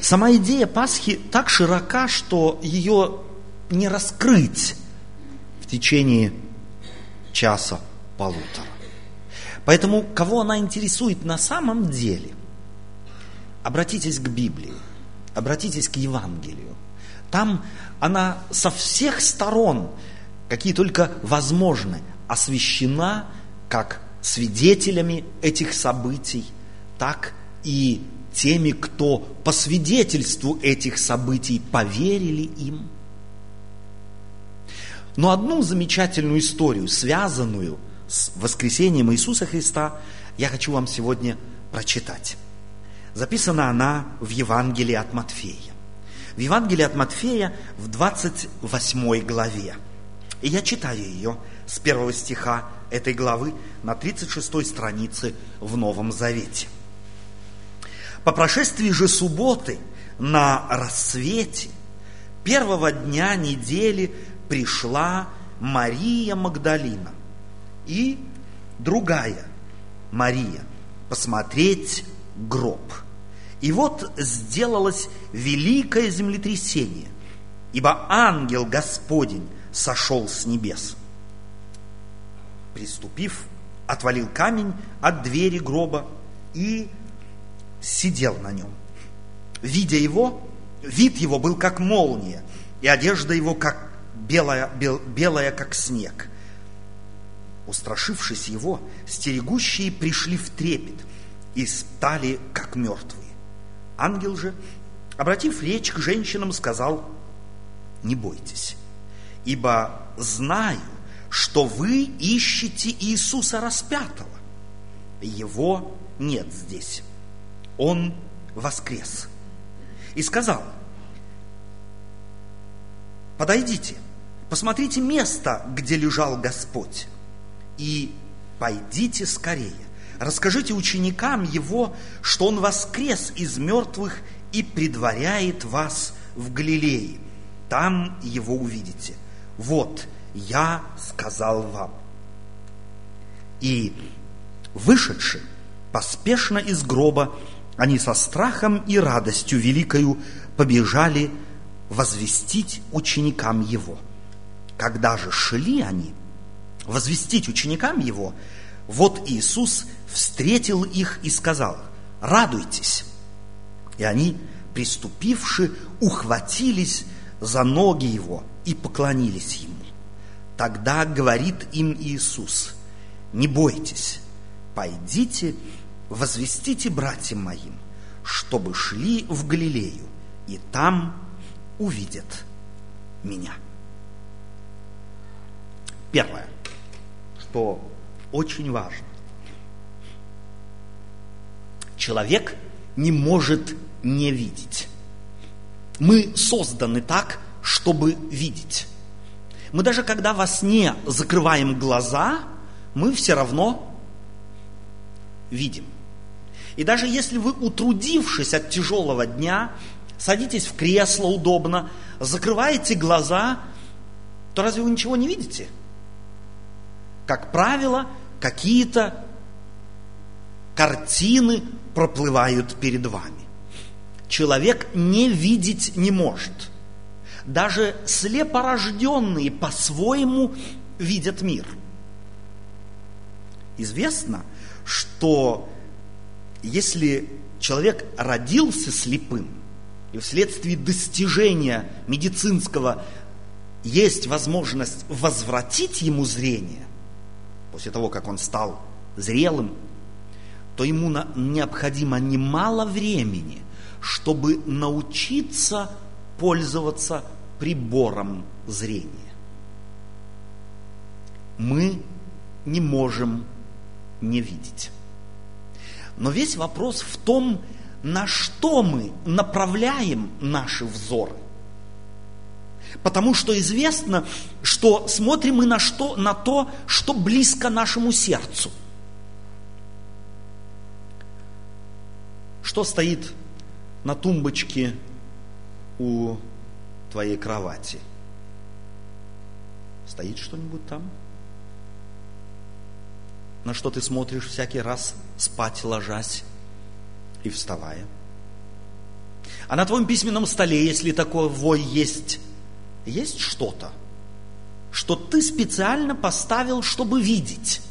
Сама идея Пасхи так широка, что ее не раскрыть в течение часа-полутора. Поэтому кого она интересует на самом деле, обратитесь к Библии, обратитесь к Евангелию. Там она со всех сторон, какие только возможны, освещена как свидетелями этих событий, так и теми, кто по свидетельству этих событий поверили им. Но одну замечательную историю, связанную с воскресением Иисуса Христа, я хочу вам сегодня прочитать. Записана она в Евангелии от Матфея. В Евангелии от Матфея в 28 главе. И я читаю ее с первого стиха этой главы на 36 странице в Новом Завете. По прошествии же субботы на рассвете первого дня недели пришла Мария Магдалина и другая Мария посмотреть гроб. И вот сделалось великое землетрясение, ибо ангел Господень сошел с небес. Приступив, отвалил камень от двери гроба и сидел на нем. Видя его, вид его был как молния, и одежда его как белая, бел, белая как снег. Устрашившись его, стерегущие пришли в трепет и стали как мертвые. Ангел же, обратив речь к женщинам, сказал, не бойтесь, ибо знаю, что вы ищете Иисуса распятого. Его нет здесь он воскрес. И сказал, подойдите, посмотрите место, где лежал Господь, и пойдите скорее. Расскажите ученикам его, что он воскрес из мертвых и предваряет вас в Галилее. Там его увидите. Вот, я сказал вам. И вышедший поспешно из гроба они со страхом и радостью великою побежали возвестить ученикам его. Когда же шли они возвестить ученикам его, вот Иисус встретил их и сказал, радуйтесь. И они, приступивши, ухватились за ноги его и поклонились ему. Тогда говорит им Иисус, не бойтесь, пойдите возвестите братьям моим, чтобы шли в Галилею, и там увидят меня. Первое, что очень важно. Человек не может не видеть. Мы созданы так, чтобы видеть. Мы даже когда во сне закрываем глаза, мы все равно видим. И даже если вы, утрудившись от тяжелого дня, садитесь в кресло удобно, закрываете глаза, то разве вы ничего не видите? Как правило, какие-то картины проплывают перед вами. Человек не видеть не может. Даже слепорожденные по-своему видят мир. Известно, что если человек родился слепым, и вследствие достижения медицинского есть возможность возвратить ему зрение, после того, как он стал зрелым, то ему необходимо немало времени, чтобы научиться пользоваться прибором зрения. Мы не можем не видеть. Но весь вопрос в том, на что мы направляем наши взоры. Потому что известно, что смотрим мы на, что, на то, что близко нашему сердцу. Что стоит на тумбочке у твоей кровати? Стоит что-нибудь там? на что ты смотришь всякий раз спать ложась и вставая. А на твоем письменном столе, если такое вой есть, есть что-то, что ты специально поставил, чтобы видеть.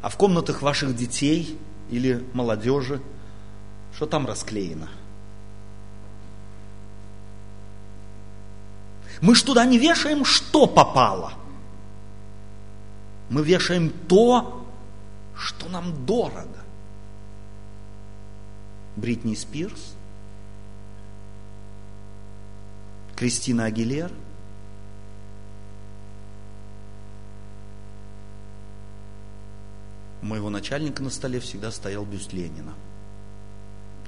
А в комнатах ваших детей или молодежи, что там расклеено? Мы ж туда не вешаем, что попало. Мы вешаем то, что нам дорого. Бритни Спирс, Кристина Агилер. У моего начальника на столе всегда стоял бюст Ленина.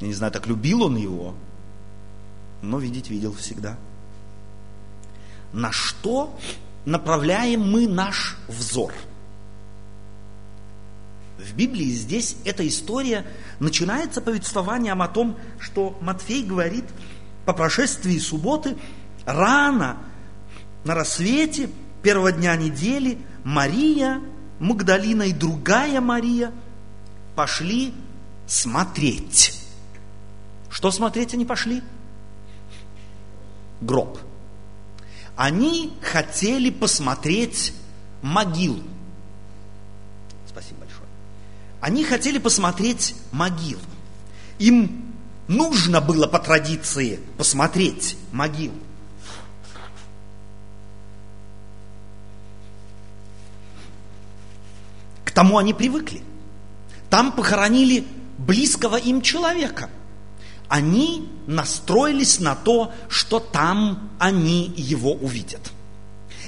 Я не знаю, так любил он его, но видеть видел всегда. На что направляем мы наш взор? В Библии здесь эта история начинается повествованием о том, что Матфей говорит – по прошествии субботы, рано, на рассвете, первого дня недели, Мария, Магдалина и другая Мария пошли смотреть. Что смотреть они пошли? Гроб. Они хотели посмотреть могилу. Они хотели посмотреть могилу. Им Нужно было по традиции посмотреть могилу. К тому они привыкли. Там похоронили близкого им человека. Они настроились на то, что там они его увидят.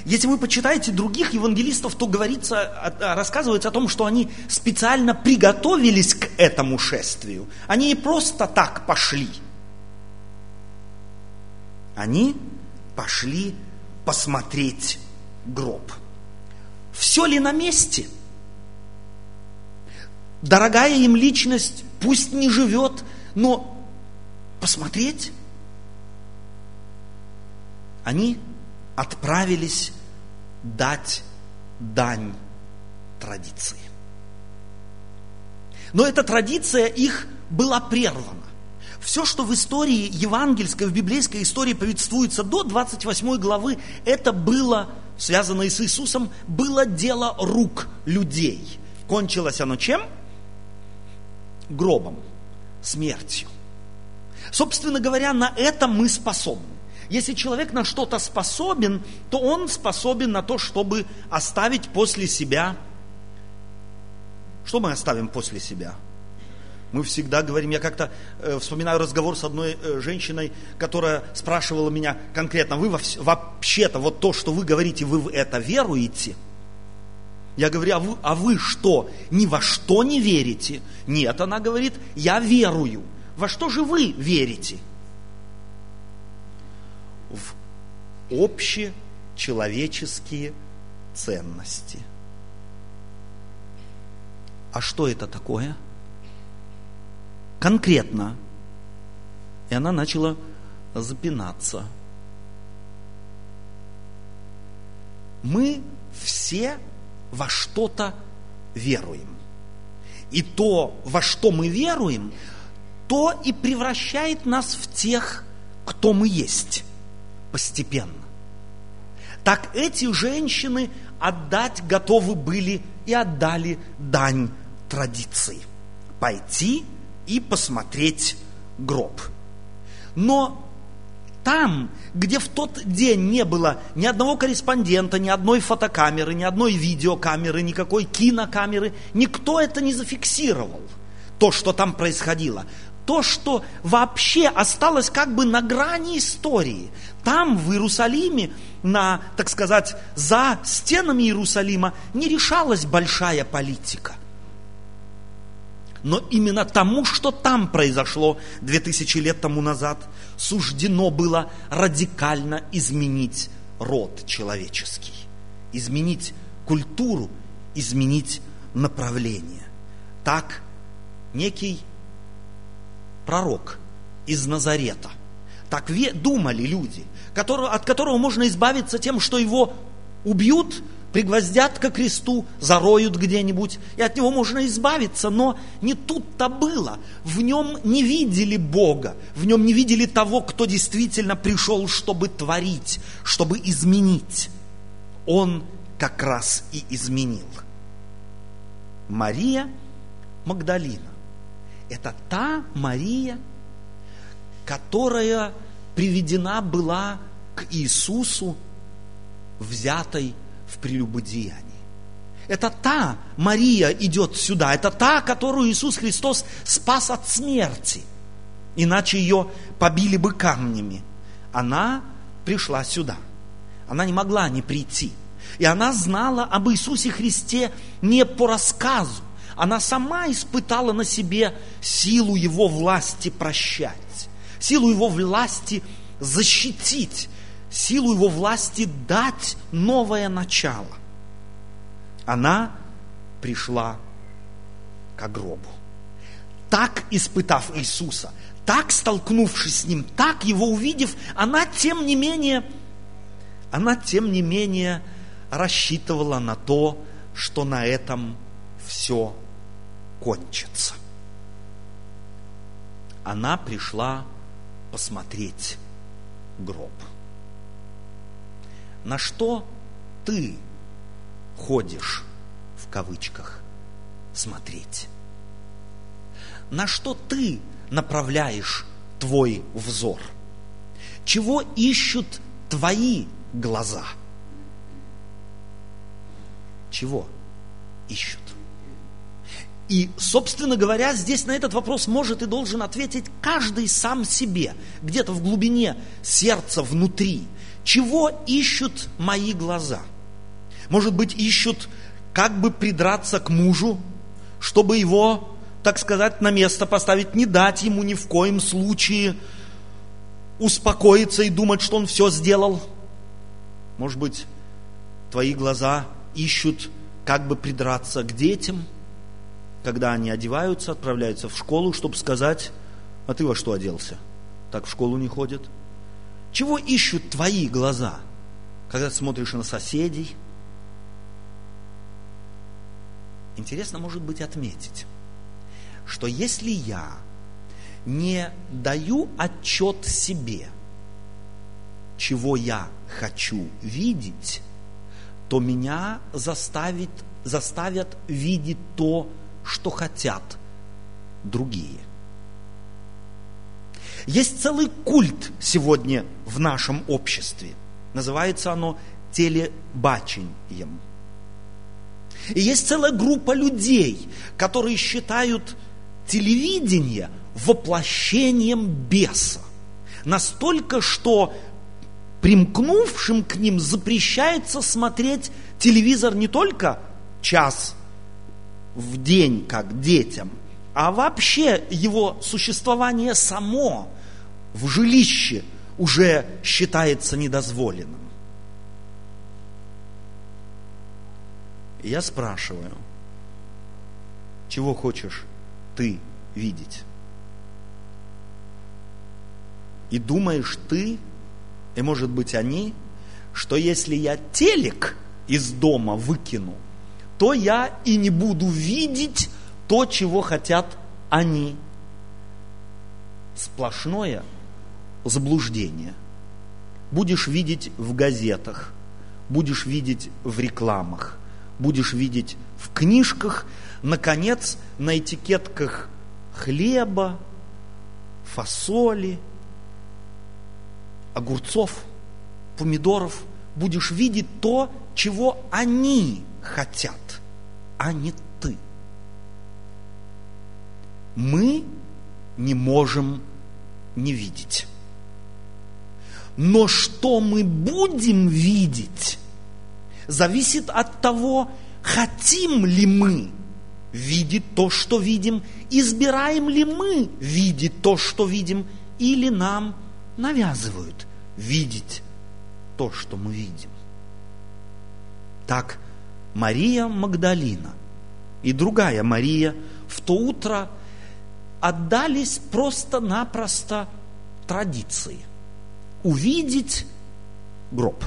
Если вы почитаете других евангелистов, то говорится, рассказывается о том, что они специально приготовились к этому шествию. Они не просто так пошли. Они пошли посмотреть гроб. Все ли на месте? Дорогая им личность пусть не живет, но посмотреть. Они отправились дать дань традиции. Но эта традиция их была прервана. Все, что в истории евангельской, в библейской истории повествуется до 28 главы, это было, связано с Иисусом, было дело рук людей. Кончилось оно чем? Гробом, смертью. Собственно говоря, на это мы способны. Если человек на что-то способен, то он способен на то, чтобы оставить после себя. Что мы оставим после себя? Мы всегда говорим, я как-то э, вспоминаю разговор с одной э, женщиной, которая спрашивала меня конкретно, вы вообще-то вот то, что вы говорите, вы в это веруете? Я говорю, а вы, а вы что, ни во что не верите? Нет, она говорит, я верую. Во что же вы верите? В общечеловеческие ценности. А что это такое? Конкретно. И она начала запинаться. Мы все во что-то веруем. И то, во что мы веруем, то и превращает нас в тех, кто мы есть постепенно. Так эти женщины отдать готовы были и отдали дань традиции. Пойти и посмотреть гроб. Но там, где в тот день не было ни одного корреспондента, ни одной фотокамеры, ни одной видеокамеры, никакой кинокамеры, никто это не зафиксировал, то, что там происходило то, что вообще осталось как бы на грани истории. Там, в Иерусалиме, на, так сказать, за стенами Иерусалима не решалась большая политика. Но именно тому, что там произошло 2000 лет тому назад, суждено было радикально изменить род человеческий, изменить культуру, изменить направление. Так некий пророк из Назарета. Так думали люди, которые, от которого можно избавиться тем, что его убьют, пригвоздят ко кресту, зароют где-нибудь, и от него можно избавиться. Но не тут-то было. В нем не видели Бога, в нем не видели того, кто действительно пришел, чтобы творить, чтобы изменить. Он как раз и изменил. Мария Магдалина – это та Мария, которая приведена была к Иисусу, взятой в прелюбодеянии. Это та Мария идет сюда, это та, которую Иисус Христос спас от смерти. Иначе ее побили бы камнями. Она пришла сюда. Она не могла не прийти. И она знала об Иисусе Христе не по рассказу. Она сама испытала на себе силу Его власти прощать, силу Его власти защитить, силу его власти дать новое начало. Она пришла к гробу. Так испытав Иисуса, так столкнувшись с Ним, так Его увидев, она тем не менее, она тем не менее рассчитывала на то, что на этом все кончится. Она пришла посмотреть гроб на что ты ходишь, в кавычках, смотреть? На что ты направляешь твой взор? Чего ищут твои глаза? Чего ищут? И, собственно говоря, здесь на этот вопрос может и должен ответить каждый сам себе, где-то в глубине сердца, внутри. Чего ищут мои глаза? Может быть, ищут, как бы придраться к мужу, чтобы его, так сказать, на место поставить, не дать ему ни в коем случае успокоиться и думать, что он все сделал. Может быть, твои глаза ищут, как бы придраться к детям, когда они одеваются, отправляются в школу, чтобы сказать, а ты во что оделся? Так в школу не ходят – чего ищут твои глаза, когда ты смотришь на соседей? Интересно, может быть, отметить, что если я не даю отчет себе, чего я хочу видеть, то меня заставит, заставят видеть то, что хотят другие. Есть целый культ сегодня в нашем обществе. Называется оно телебачением. И есть целая группа людей, которые считают телевидение воплощением беса. Настолько, что примкнувшим к ним запрещается смотреть телевизор не только час в день, как детям, а вообще его существование само в жилище уже считается недозволенным. Я спрашиваю, чего хочешь ты видеть? И думаешь ты, и может быть они, что если я телек из дома выкину, то я и не буду видеть то, чего хотят они. Сплошное заблуждение. Будешь видеть в газетах, будешь видеть в рекламах, будешь видеть в книжках, наконец, на этикетках хлеба, фасоли, огурцов, помидоров, будешь видеть то, чего они хотят, а не ты. Мы не можем не видеть. Но что мы будем видеть, зависит от того, хотим ли мы видеть то, что видим, избираем ли мы видеть то, что видим, или нам навязывают видеть то, что мы видим. Так Мария Магдалина и другая Мария в то утро отдались просто-напросто традиции – увидеть гроб,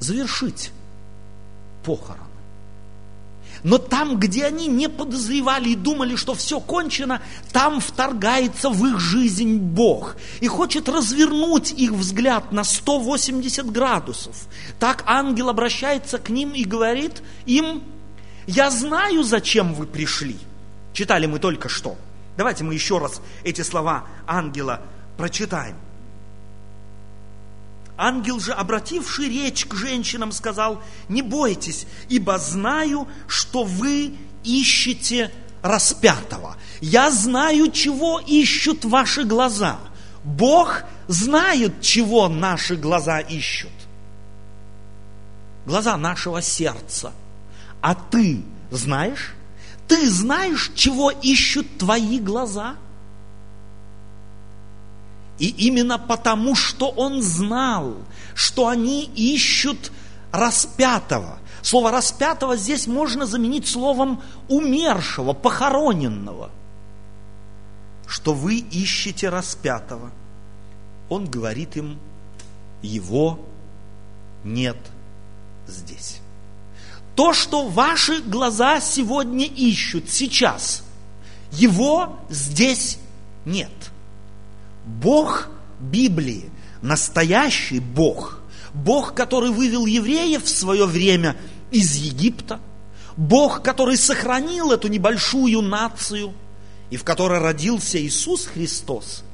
завершить похороны. Но там, где они не подозревали и думали, что все кончено, там вторгается в их жизнь Бог и хочет развернуть их взгляд на 180 градусов. Так ангел обращается к ним и говорит им, я знаю, зачем вы пришли. Читали мы только что. Давайте мы еще раз эти слова ангела прочитаем. Ангел же, обративший речь к женщинам, сказал, не бойтесь, ибо знаю, что вы ищете распятого. Я знаю, чего ищут ваши глаза. Бог знает, чего наши глаза ищут. Глаза нашего сердца. А ты знаешь? Ты знаешь, чего ищут твои глаза? И именно потому, что он знал, что они ищут распятого. Слово распятого здесь можно заменить словом умершего, похороненного. Что вы ищете распятого. Он говорит им, его нет здесь. То, что ваши глаза сегодня ищут, сейчас, его здесь нет. Бог Библии, настоящий Бог, Бог, который вывел евреев в свое время из Египта, Бог, который сохранил эту небольшую нацию и в которой родился Иисус Христос,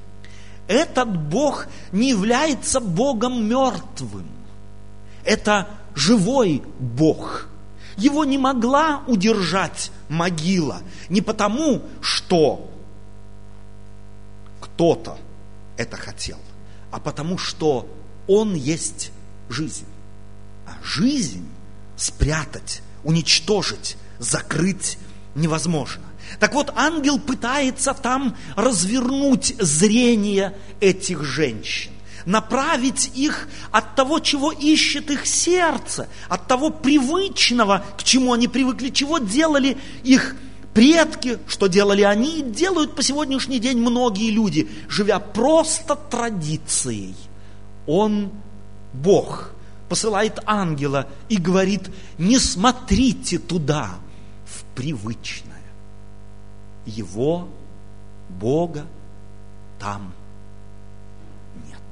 этот Бог не является Богом мертвым. Это живой Бог. Его не могла удержать могила. Не потому, что кто-то это хотел, а потому что Он есть жизнь. А жизнь спрятать, уничтожить, закрыть невозможно. Так вот, ангел пытается там развернуть зрение этих женщин, направить их от того, чего ищет их сердце, от того привычного, к чему они привыкли, чего делали их предки, что делали они, делают по сегодняшний день многие люди, живя просто традицией. Он Бог посылает ангела и говорит, не смотрите туда, в привычное. Его, Бога, там нет.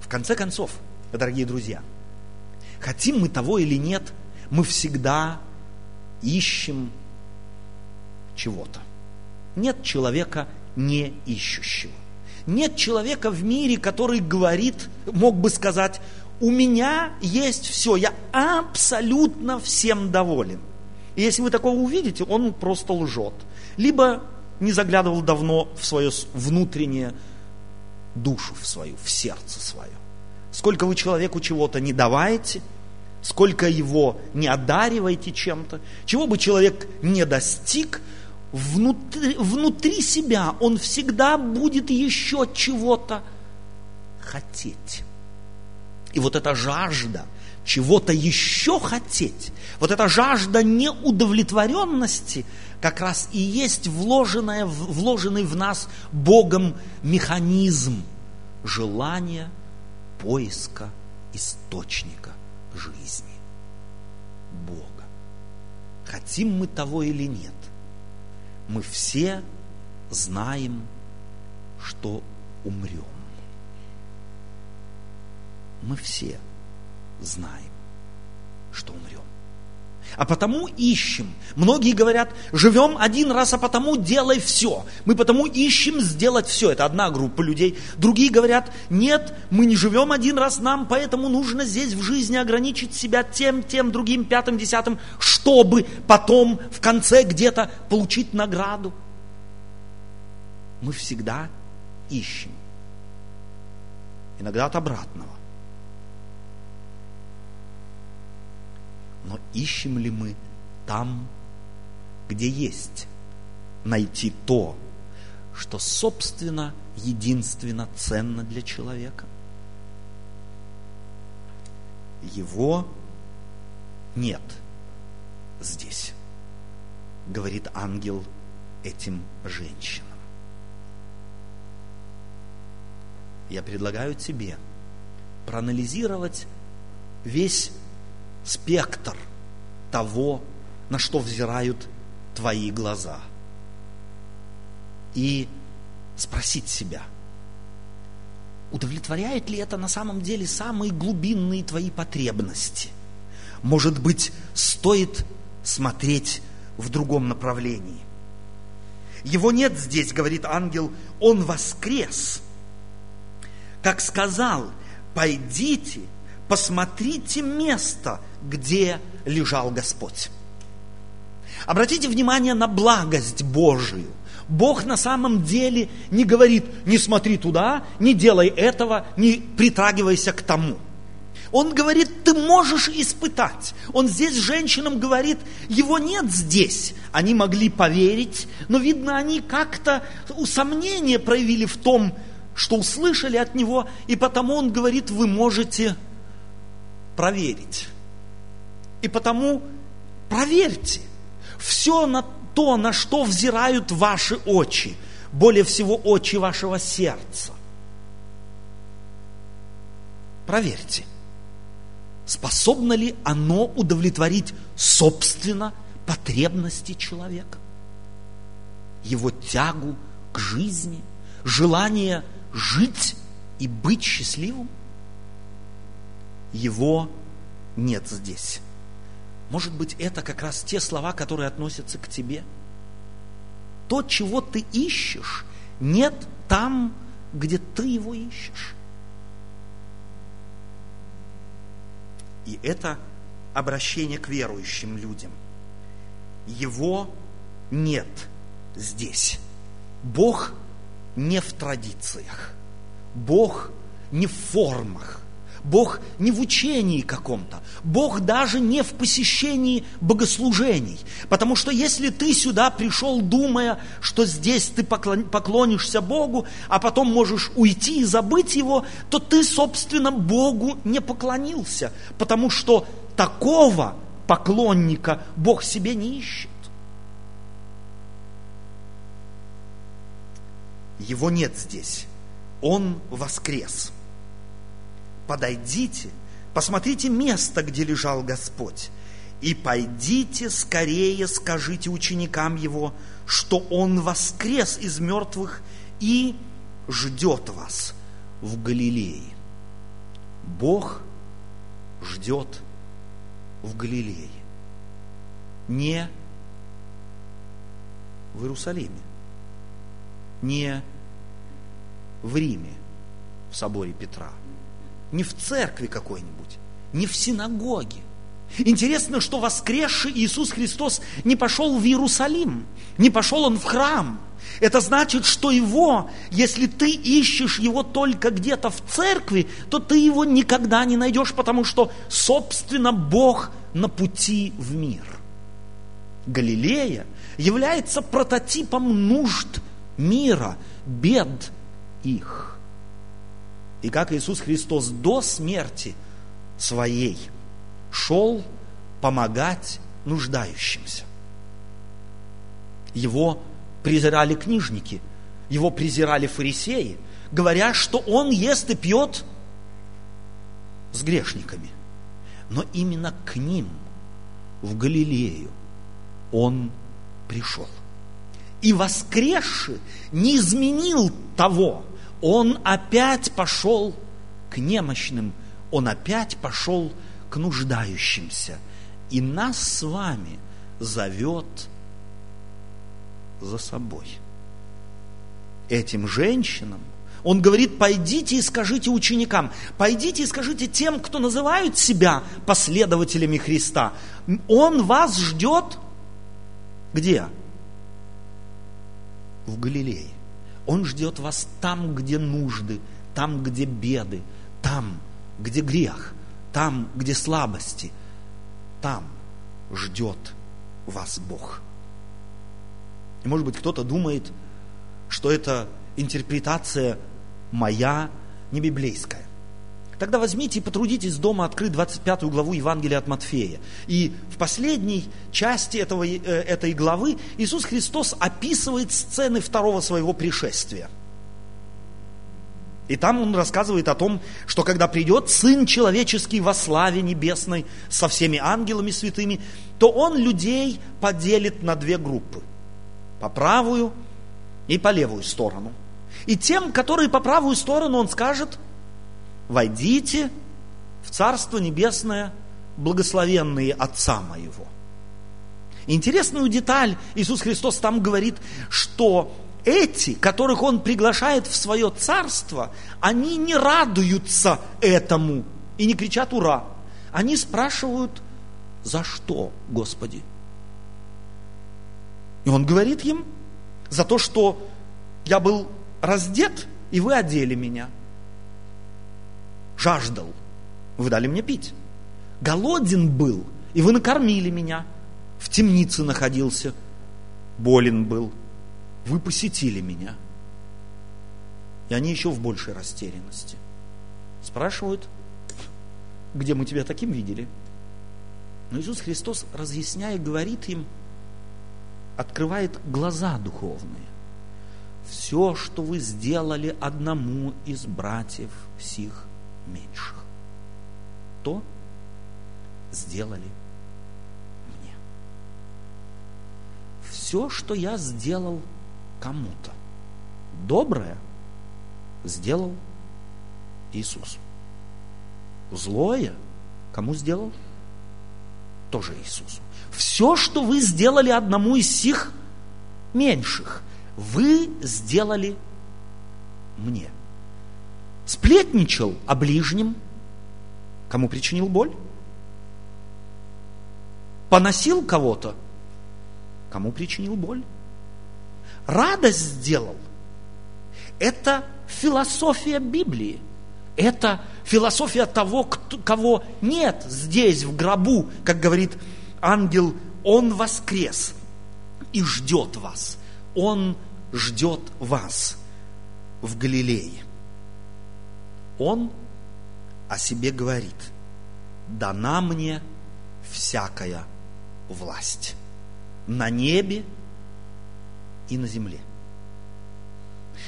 В конце концов, дорогие друзья, хотим мы того или нет, мы всегда ищем чего-то. Нет человека не ищущего. Нет человека в мире, который говорит, мог бы сказать, у меня есть все, я абсолютно всем доволен. И если вы такого увидите, он просто лжет. Либо не заглядывал давно в свою внутреннее душу в свою, в сердце свое. Сколько вы человеку чего-то не даваете – сколько его не одариваете чем-то, чего бы человек не достиг, внутри, внутри себя он всегда будет еще чего-то хотеть. И вот эта жажда чего-то еще хотеть, вот эта жажда неудовлетворенности как раз и есть вложенная, вложенный в нас Богом механизм желания поиска источника жизни Бога. Хотим мы того или нет, мы все знаем, что умрем. Мы все знаем, что умрем а потому ищем. Многие говорят, живем один раз, а потому делай все. Мы потому ищем сделать все. Это одна группа людей. Другие говорят, нет, мы не живем один раз, нам поэтому нужно здесь в жизни ограничить себя тем, тем, другим, пятым, десятым, чтобы потом в конце где-то получить награду. Мы всегда ищем. Иногда от обратного. Но ищем ли мы там, где есть, найти то, что, собственно, единственно ценно для человека? Его нет здесь, говорит ангел этим женщинам. Я предлагаю тебе проанализировать весь спектр того, на что взирают твои глаза. И спросить себя, удовлетворяет ли это на самом деле самые глубинные твои потребности? Может быть, стоит смотреть в другом направлении? Его нет здесь, говорит ангел, он воскрес. Как сказал, пойдите, посмотрите место, где лежал Господь. Обратите внимание на благость Божию. Бог на самом деле не говорит, не смотри туда, не делай этого, не притрагивайся к тому. Он говорит, ты можешь испытать. Он здесь женщинам говорит, его нет здесь. Они могли поверить, но видно, они как-то усомнение проявили в том, что услышали от него, и потому он говорит, вы можете проверить. И потому проверьте все на то, на что взирают ваши очи, более всего очи вашего сердца. Проверьте, способно ли оно удовлетворить собственно потребности человека, его тягу к жизни, желание жить и быть счастливым. Его нет здесь. Может быть, это как раз те слова, которые относятся к тебе. То, чего ты ищешь, нет там, где ты его ищешь. И это обращение к верующим людям. Его нет здесь. Бог не в традициях. Бог не в формах. Бог не в учении каком-то. Бог даже не в посещении богослужений. Потому что если ты сюда пришел, думая, что здесь ты поклонишься Богу, а потом можешь уйти и забыть Его, то ты, собственно, Богу не поклонился. Потому что такого поклонника Бог себе не ищет. Его нет здесь. Он воскрес подойдите, посмотрите место, где лежал Господь, и пойдите скорее скажите ученикам Его, что Он воскрес из мертвых и ждет вас в Галилее. Бог ждет в Галилее, не в Иерусалиме, не в Риме, в соборе Петра – не в церкви какой-нибудь, не в синагоге. Интересно, что воскресший Иисус Христос не пошел в Иерусалим, не пошел он в храм. Это значит, что его, если ты ищешь его только где-то в церкви, то ты его никогда не найдешь, потому что, собственно, Бог на пути в мир. Галилея является прототипом нужд мира, бед их. И как Иисус Христос до смерти своей шел помогать нуждающимся. Его презирали книжники, его презирали фарисеи, говоря, что он ест и пьет с грешниками. Но именно к ним, в Галилею, он пришел. И воскресший не изменил того, он опять пошел к немощным, он опять пошел к нуждающимся. И нас с вами зовет за собой. Этим женщинам он говорит, пойдите и скажите ученикам, пойдите и скажите тем, кто называют себя последователями Христа. Он вас ждет где? В Галилее. Он ждет вас там, где нужды, там, где беды, там, где грех, там, где слабости. Там ждет вас Бог. И может быть кто-то думает, что это интерпретация моя, не библейская. Тогда возьмите и потрудитесь дома открыть 25 главу Евангелия от Матфея. И в последней части этого, э, этой главы Иисус Христос описывает сцены второго своего пришествия. И там он рассказывает о том, что когда придет Сын Человеческий во славе небесной со всеми ангелами святыми, то он людей поделит на две группы. По правую и по левую сторону. И тем, которые по правую сторону, он скажет, войдите в Царство Небесное, благословенные Отца Моего. Интересную деталь Иисус Христос там говорит, что эти, которых Он приглашает в свое царство, они не радуются этому и не кричат «Ура!». Они спрашивают, за что, Господи? И Он говорит им, за то, что я был раздет, и вы одели меня. Жаждал, вы дали мне пить. Голоден был, и вы накормили меня. В темнице находился, болен был, вы посетили меня. И они еще в большей растерянности. Спрашивают, где мы тебя таким видели? Но Иисус Христос, разъясняя, говорит им, открывает глаза духовные. Все, что вы сделали одному из братьев сих меньших, то сделали мне. Все, что я сделал кому-то. Доброе сделал Иисус. Злое кому сделал? Тоже Иисусу. Все, что вы сделали одному из сих меньших, вы сделали мне. Сплетничал о ближнем, кому причинил боль? Поносил кого-то, кому причинил боль? радость сделал. Это философия Библии. Это философия того, кто, кого нет здесь, в гробу, как говорит ангел, он воскрес и ждет вас. Он ждет вас в Галилее. Он о себе говорит, дана мне всякая власть на небе и на земле.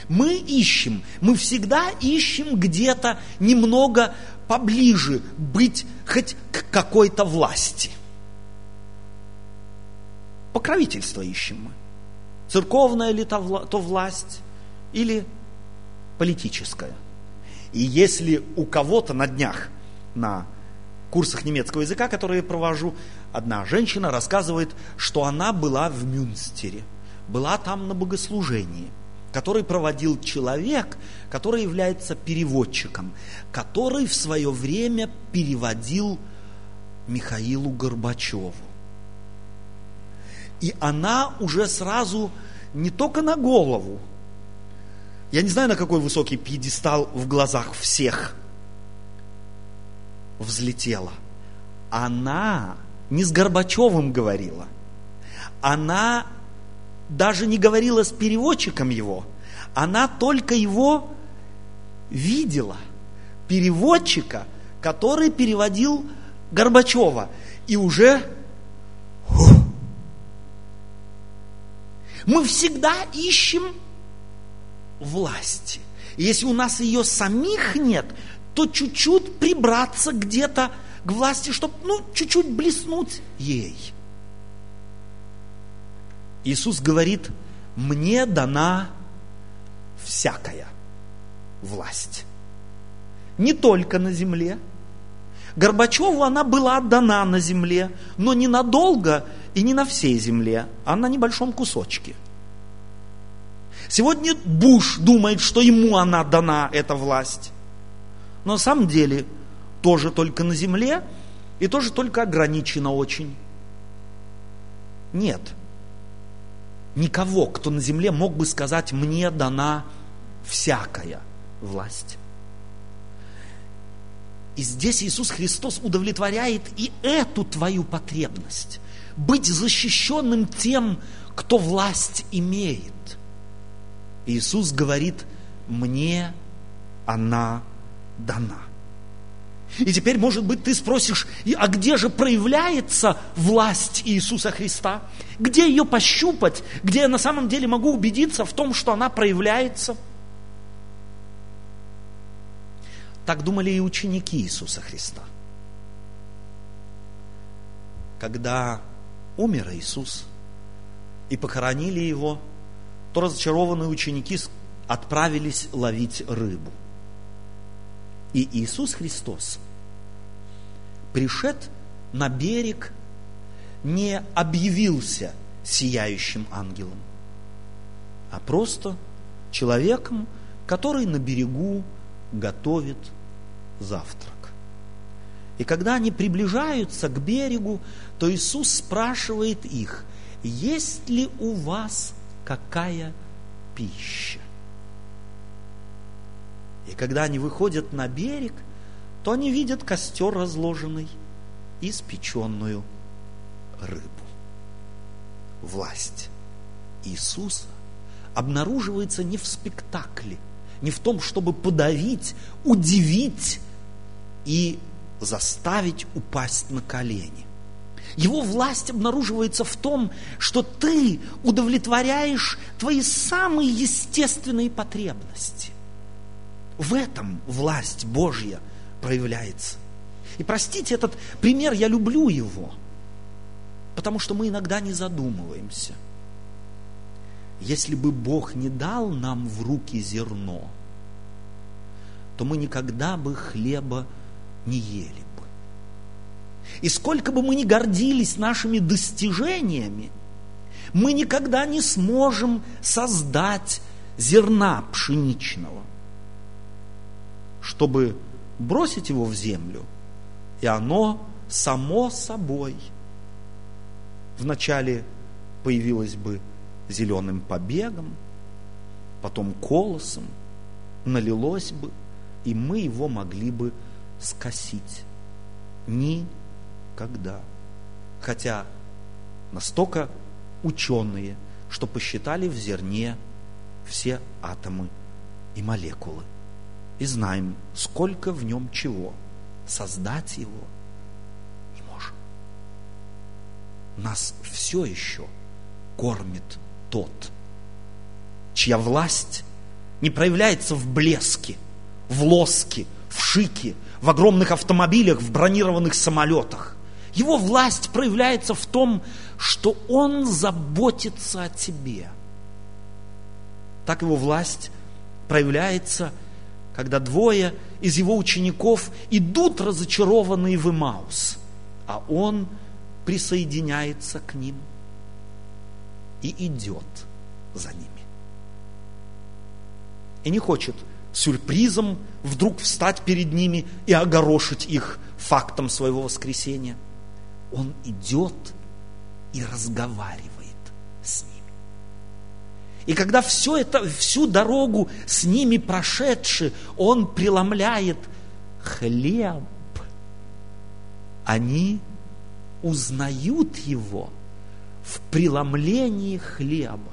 Мы ищем, мы всегда ищем где-то немного поближе быть хоть к какой-то власти. Покровительство ищем мы. Церковная ли то, власть или политическая. И если у кого-то на днях, на курсах немецкого языка, которые провожу, одна женщина рассказывает, что она была в Мюнстере – была там на богослужении, который проводил человек, который является переводчиком, который в свое время переводил Михаилу Горбачеву. И она уже сразу не только на голову, я не знаю, на какой высокий пьедестал в глазах всех взлетела. Она не с Горбачевым говорила, она даже не говорила с переводчиком его, она только его видела. Переводчика, который переводил Горбачева. И уже... Мы всегда ищем власти. И если у нас ее самих нет, то чуть-чуть прибраться где-то к власти, чтобы, ну, чуть-чуть блеснуть ей. Иисус говорит, мне дана всякая власть. Не только на земле. Горбачеву она была отдана на земле, но не надолго и не на всей земле, а на небольшом кусочке. Сегодня Буш думает, что ему она дана, эта власть. Но на самом деле тоже только на земле и тоже только ограничено очень. Нет – никого, кто на земле мог бы сказать, мне дана всякая власть. И здесь Иисус Христос удовлетворяет и эту твою потребность. Быть защищенным тем, кто власть имеет. Иисус говорит, мне она дана. И теперь, может быть, ты спросишь, а где же проявляется власть Иисуса Христа? Где ее пощупать? Где я на самом деле могу убедиться в том, что она проявляется? Так думали и ученики Иисуса Христа. Когда умер Иисус и похоронили Его, то разочарованные ученики отправились ловить рыбу. И Иисус Христос, пришед на берег, не объявился сияющим ангелом, а просто человеком, который на берегу готовит завтрак. И когда они приближаются к берегу, то Иисус спрашивает их, есть ли у вас какая пища? И когда они выходят на берег, то они видят костер разложенный и испеченную рыбу. Власть Иисуса обнаруживается не в спектакле, не в том, чтобы подавить, удивить и заставить упасть на колени. Его власть обнаруживается в том, что ты удовлетворяешь твои самые естественные потребности. В этом власть Божья проявляется. И простите, этот пример, я люблю его, потому что мы иногда не задумываемся. Если бы Бог не дал нам в руки зерно, то мы никогда бы хлеба не ели. И сколько бы мы ни гордились нашими достижениями, мы никогда не сможем создать зерна пшеничного чтобы бросить его в землю, и оно само собой вначале появилось бы зеленым побегом, потом колосом, налилось бы, и мы его могли бы скосить. Никогда. Хотя настолько ученые, что посчитали в зерне все атомы и молекулы и знаем, сколько в нем чего. Создать его не можем. Нас все еще кормит тот, чья власть не проявляется в блеске, в лоске, в шике, в огромных автомобилях, в бронированных самолетах. Его власть проявляется в том, что Он заботится о тебе. Так его власть проявляется когда двое из его учеников идут разочарованные в Имаус, а он присоединяется к ним и идет за ними. И не хочет сюрпризом вдруг встать перед ними и огорошить их фактом своего воскресения. Он идет и разговаривает с ними. И когда все это, всю дорогу с ними прошедший, он преломляет хлеб, они узнают его в преломлении хлеба.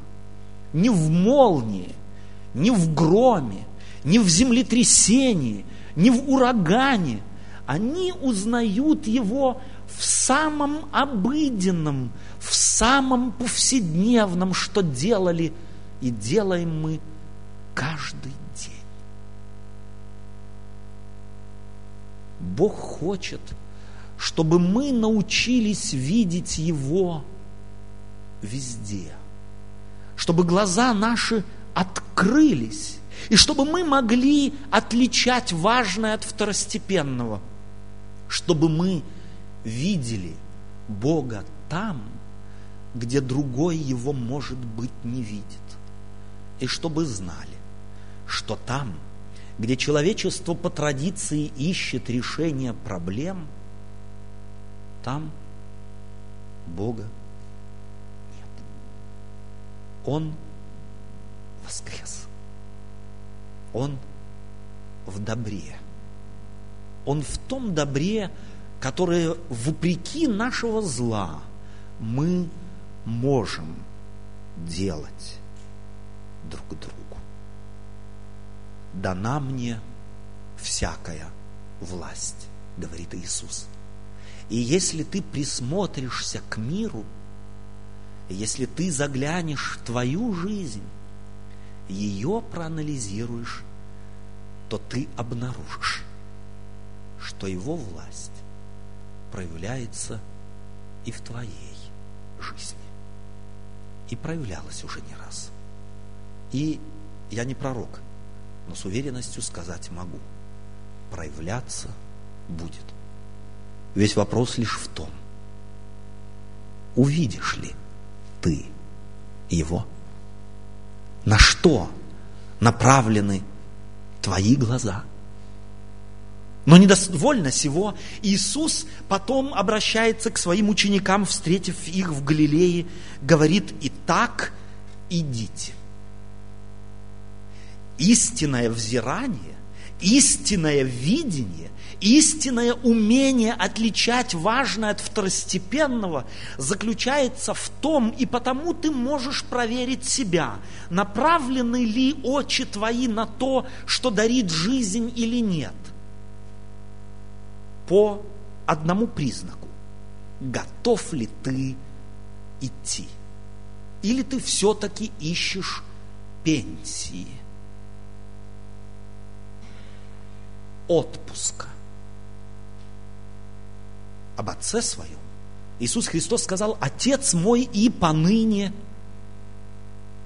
Не в молнии, не в громе, не в землетрясении, не в урагане. Они узнают его в самом обыденном, в самом повседневном, что делали – и делаем мы каждый день. Бог хочет, чтобы мы научились видеть Его везде, чтобы глаза наши открылись, и чтобы мы могли отличать важное от второстепенного, чтобы мы видели Бога там, где другой его, может быть, не видит и чтобы знали, что там, где человечество по традиции ищет решение проблем, там Бога нет. Он воскрес. Он в добре. Он в том добре, которое вопреки нашего зла мы можем делать друг другу. Дана мне всякая власть, говорит Иисус. И если ты присмотришься к миру, если ты заглянешь в твою жизнь, ее проанализируешь, то ты обнаружишь, что Его власть проявляется и в твоей жизни. И проявлялась уже не раз. И я не пророк, но с уверенностью сказать могу. Проявляться будет. Весь вопрос лишь в том, увидишь ли ты его? На что направлены твои глаза? Но недовольно сего, Иисус потом обращается к своим ученикам, встретив их в Галилее, говорит, «И так идите». Истинное взирание, истинное видение, истинное умение отличать важное от второстепенного заключается в том, и потому ты можешь проверить себя, направлены ли очи твои на то, что дарит жизнь или нет – по одному признаку. Готов ли ты идти? Или ты все-таки ищешь пенсии, отпуска? Об Отце Своем Иисус Христос сказал, Отец мой и поныне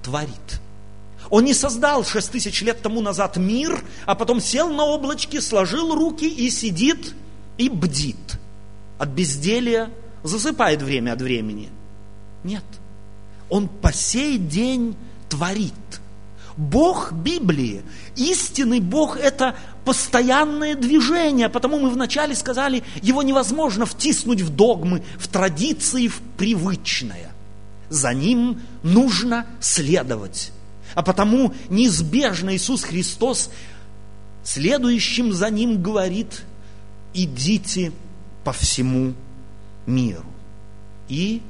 творит. Он не создал шесть тысяч лет тому назад мир, а потом сел на облачке, сложил руки и сидит и бдит. От безделия засыпает время от времени. Нет. Он по сей день творит. Бог Библии, истинный Бог – это постоянное движение, потому мы вначале сказали, его невозможно втиснуть в догмы, в традиции, в привычное. За ним нужно следовать. А потому неизбежно Иисус Христос следующим за ним говорит – идите по всему миру и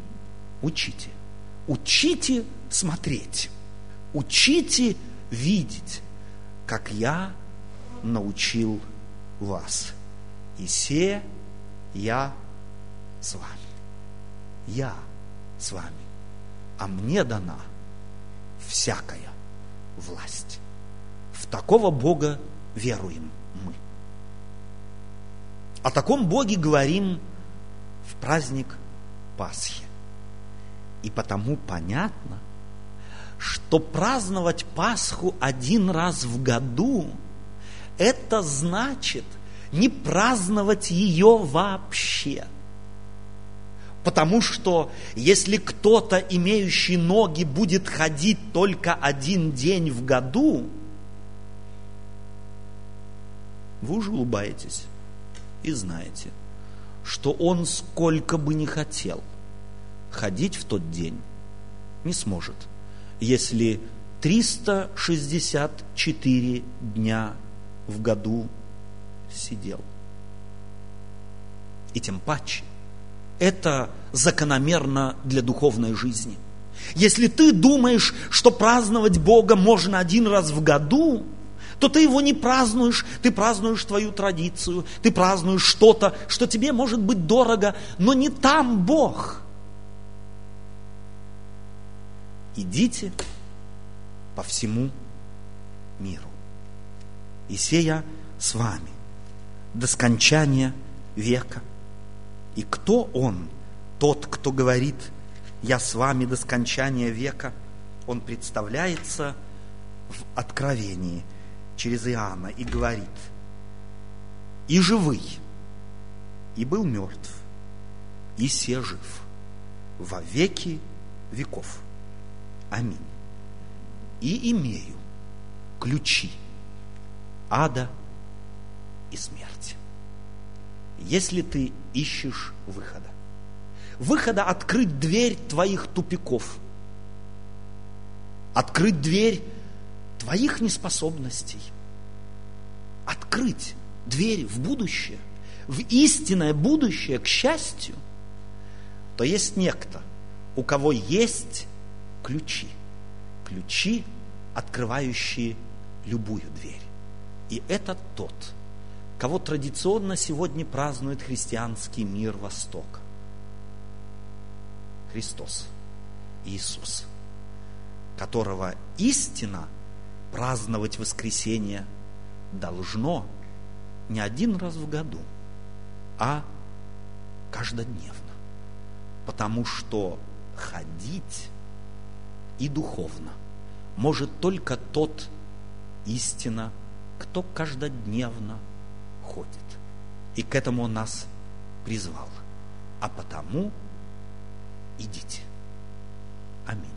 учите. Учите смотреть, учите видеть, как я научил вас. И се я с вами. Я с вами. А мне дана всякая власть. В такого Бога веруем. О таком Боге говорим в праздник Пасхи. И потому понятно, что праздновать Пасху один раз в году, это значит не праздновать ее вообще. Потому что если кто-то, имеющий ноги, будет ходить только один день в году, вы уже улыбаетесь и знаете, что он сколько бы ни хотел ходить в тот день, не сможет, если 364 дня в году сидел. И тем паче, это закономерно для духовной жизни. Если ты думаешь, что праздновать Бога можно один раз в году, то ты его не празднуешь, ты празднуешь твою традицию, ты празднуешь что-то, что тебе может быть дорого, но не там Бог. Идите по всему миру. И сея с вами до скончания века. И кто он, тот, кто говорит, я с вами до скончания века, он представляется в Откровении – через Иоанна и говорит, и живый, и был мертв, и се жив во веки веков. Аминь. И имею ключи ада и смерти. Если ты ищешь выхода, выхода открыть дверь твоих тупиков, открыть дверь твоих неспособностей, открыть дверь в будущее, в истинное будущее, к счастью, то есть некто, у кого есть ключи, ключи, открывающие любую дверь. И это тот, кого традиционно сегодня празднует христианский мир Востока. Христос, Иисус, которого истина – праздновать воскресенье должно не один раз в году, а каждодневно. Потому что ходить и духовно может только тот истина, кто каждодневно ходит. И к этому он нас призвал. А потому идите. Аминь.